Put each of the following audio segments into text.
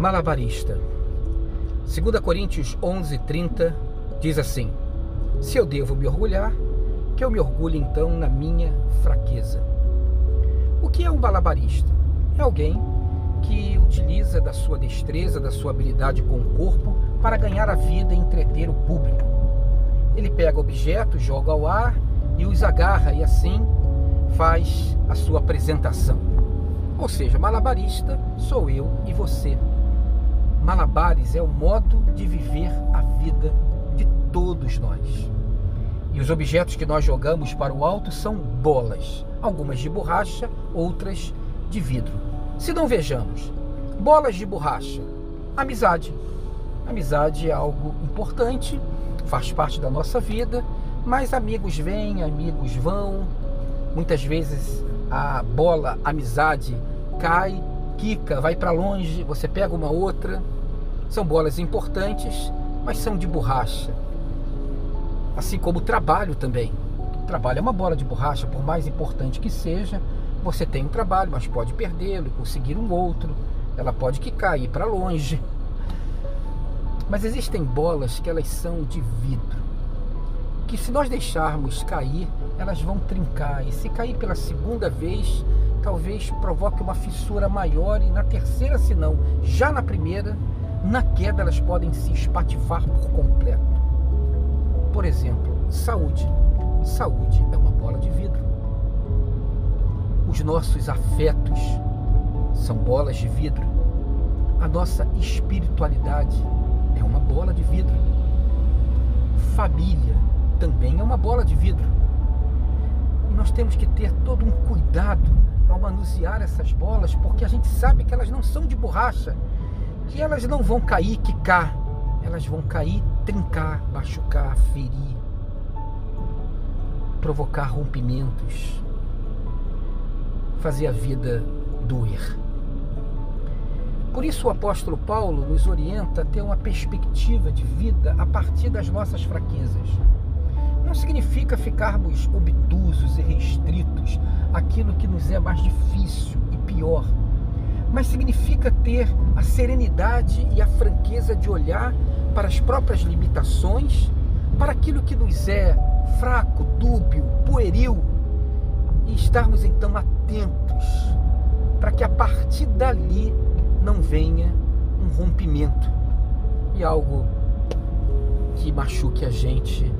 malabarista. 2 Coríntios 11:30 diz assim: Se eu devo me orgulhar, que eu me orgulhe então na minha fraqueza. O que é um malabarista? É alguém que utiliza da sua destreza, da sua habilidade com o corpo para ganhar a vida e entreter o público. Ele pega objetos, joga ao ar e os agarra e assim faz a sua apresentação. Ou seja, malabarista sou eu e você. Malabares é o modo de viver a vida de todos nós. E os objetos que nós jogamos para o alto são bolas, algumas de borracha, outras de vidro. Se não vejamos, bolas de borracha, amizade. Amizade é algo importante, faz parte da nossa vida, mas amigos vêm, amigos vão. Muitas vezes a bola amizade cai, quica, vai para longe, você pega uma outra. São bolas importantes, mas são de borracha. Assim como o trabalho também. O trabalho é uma bola de borracha, por mais importante que seja, você tem um trabalho, mas pode perdê-lo, conseguir um outro. Ela pode quicar, ir para longe. Mas existem bolas que elas são de vidro. Que se nós deixarmos cair, elas vão trincar. E se cair pela segunda vez, talvez provoque uma fissura maior e na terceira, se não, já na primeira, na queda elas podem se espatifar por completo. Por exemplo, saúde. Saúde é uma bola de vidro. Os nossos afetos são bolas de vidro. A nossa espiritualidade é uma bola de vidro. Família também é uma bola de vidro. E nós temos que ter todo um cuidado ao manusear essas bolas, porque a gente sabe que elas não são de borracha, que elas não vão cair, quicar, elas vão cair, trincar, machucar, ferir, provocar rompimentos, fazer a vida doer. Por isso o apóstolo Paulo nos orienta a ter uma perspectiva de vida a partir das nossas fraquezas não significa ficarmos obtusos e restritos àquilo que nos é mais difícil e pior, mas significa ter a serenidade e a franqueza de olhar para as próprias limitações, para aquilo que nos é fraco, dúbio, pueril e estarmos então atentos para que a partir dali não venha um rompimento e algo que machuque a gente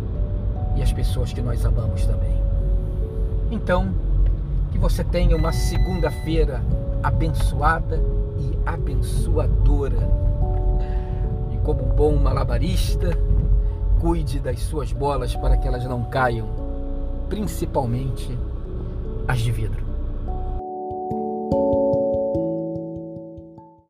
e as pessoas que nós amamos também. Então, que você tenha uma segunda-feira abençoada e abençoadora. E como um bom malabarista, cuide das suas bolas para que elas não caiam, principalmente as de vidro.